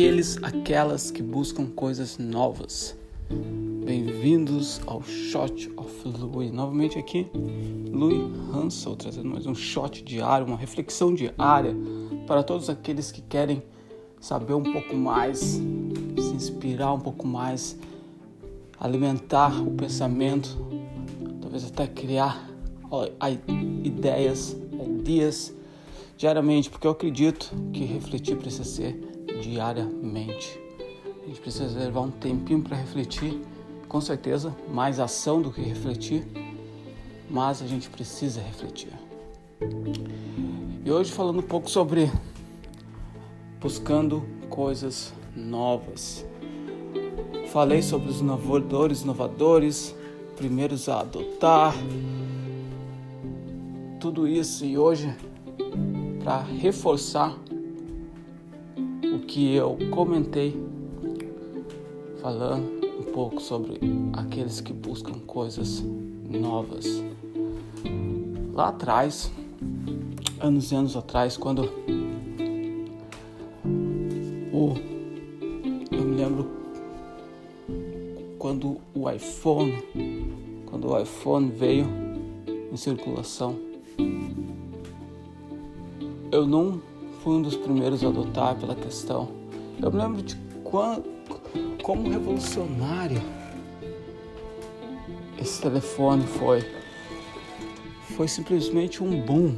aqueles, aquelas que buscam coisas novas. Bem-vindos ao Shot of Louis. Novamente aqui, Louis Hansel trazendo mais um shot diário, uma reflexão diária para todos aqueles que querem saber um pouco mais, se inspirar um pouco mais, alimentar o pensamento, talvez até criar ideias, dias diariamente, porque eu acredito que refletir precisa ser diariamente. A gente precisa levar um tempinho para refletir, com certeza, mais ação do que refletir, mas a gente precisa refletir. E hoje falando um pouco sobre buscando coisas novas. Falei sobre os inovadores, inovadores, primeiros a adotar, tudo isso e hoje para reforçar que eu comentei falando um pouco sobre aqueles que buscam coisas novas. Lá atrás, anos e anos atrás, quando o eu me lembro quando o iPhone, quando o iPhone veio em circulação, eu não fui um dos primeiros a adotar pela questão. Eu me lembro de quando, como revolucionário esse telefone foi. Foi simplesmente um boom,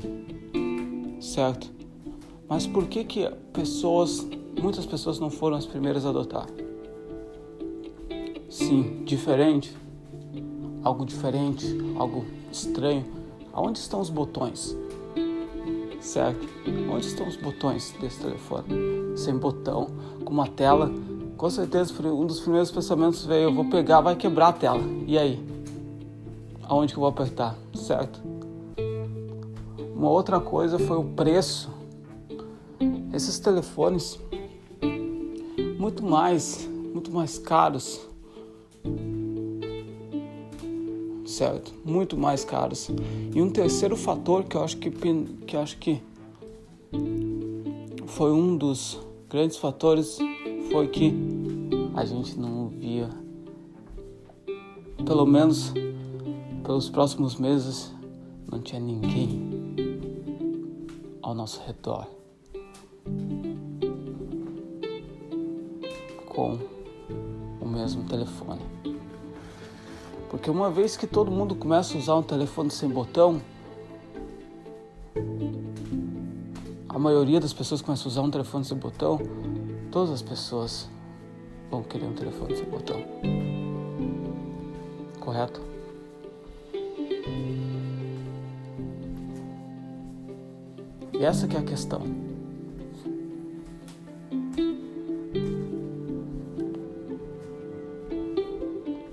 certo? Mas por que que pessoas, muitas pessoas não foram as primeiras a adotar? Sim, diferente, algo diferente, algo estranho. Aonde estão os botões? Certo? Onde estão os botões desse telefone? Sem botão, com uma tela. Com certeza, um dos primeiros pensamentos veio: eu vou pegar, vai quebrar a tela. E aí? Aonde que eu vou apertar, certo? Uma outra coisa foi o preço. Esses telefones muito mais, muito mais caros certo? Muito mais caros. E um terceiro fator que eu acho que, que, acho que foi um dos grandes fatores foi que a gente não via, pelo menos pelos próximos meses, não tinha ninguém ao nosso redor com o mesmo telefone. Porque uma vez que todo mundo começa a usar um telefone sem botão, a maioria das pessoas começa a usar um telefone sem botão, todas as pessoas vão querer um telefone sem botão. Correto? E essa que é a questão.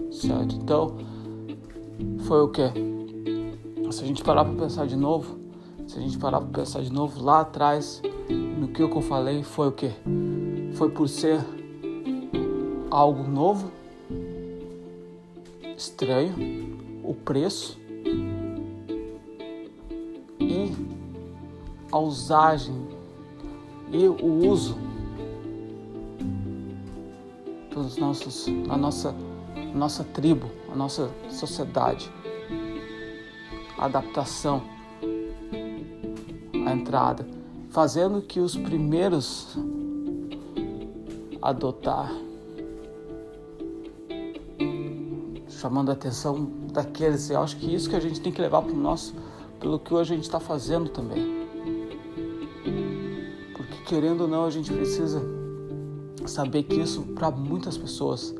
Certo? Então, foi o que? Se a gente parar para pensar de novo, se a gente parar para pensar de novo lá atrás, no que eu falei, foi o que? Foi por ser algo novo, estranho, o preço e a usagem e o uso dos nossos, na nossa, nossa tribo, a nossa sociedade adaptação à entrada, fazendo que os primeiros adotar, chamando a atenção daqueles. Eu acho que isso que a gente tem que levar para o nosso, pelo que hoje a gente está fazendo também. Porque querendo ou não, a gente precisa saber que isso para muitas pessoas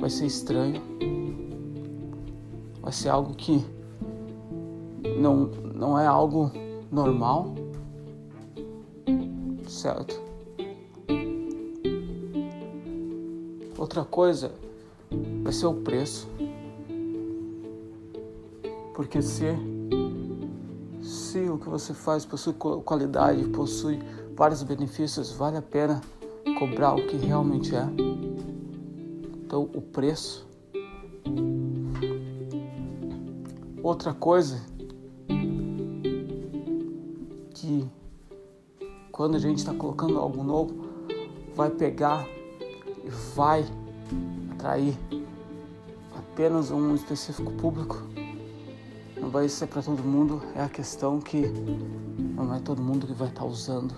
vai ser estranho, vai ser algo que não, não é algo normal, certo? Outra coisa vai ser o preço. Porque se, se o que você faz possui qualidade, possui vários benefícios, vale a pena cobrar o que realmente é. Então, o preço. Outra coisa quando a gente está colocando algo novo, vai pegar e vai atrair apenas um específico público. Não vai ser para todo mundo, é a questão que não é todo mundo que vai estar tá usando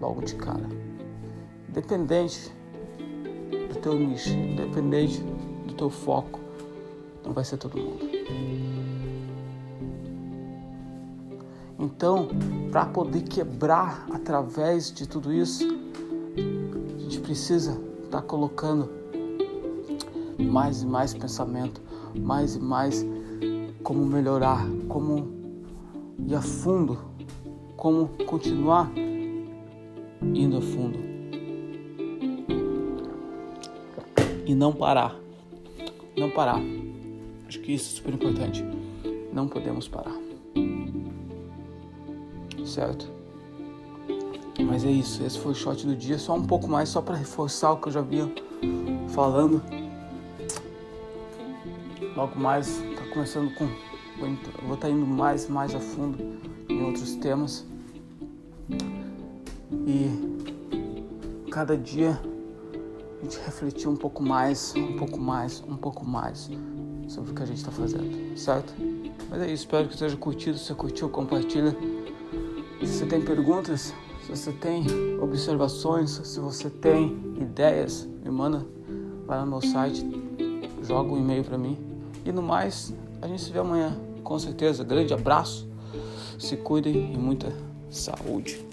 logo de cara. Dependente do teu nicho, dependente do teu foco, não vai ser todo mundo. Então, para poder quebrar através de tudo isso, a gente precisa estar tá colocando mais e mais pensamento, mais e mais como melhorar, como ir a fundo, como continuar indo a fundo e não parar, não parar. Acho que isso é super importante. Não podemos parar certo? Mas é isso, esse foi o shot do dia, só um pouco mais, só para reforçar o que eu já vinha falando. Logo mais, tá começando com. Vou estar tá indo mais mais a fundo em outros temas. E cada dia a gente refletir um pouco mais, um pouco mais, um pouco mais sobre o que a gente está fazendo, certo? Mas é isso, espero que esteja curtido. Se curtiu, compartilha. Se você tem perguntas, se você tem observações, se você tem ideias, me manda, vai no meu site, joga um e-mail para mim. E no mais, a gente se vê amanhã, com certeza. Grande abraço, se cuidem e muita saúde.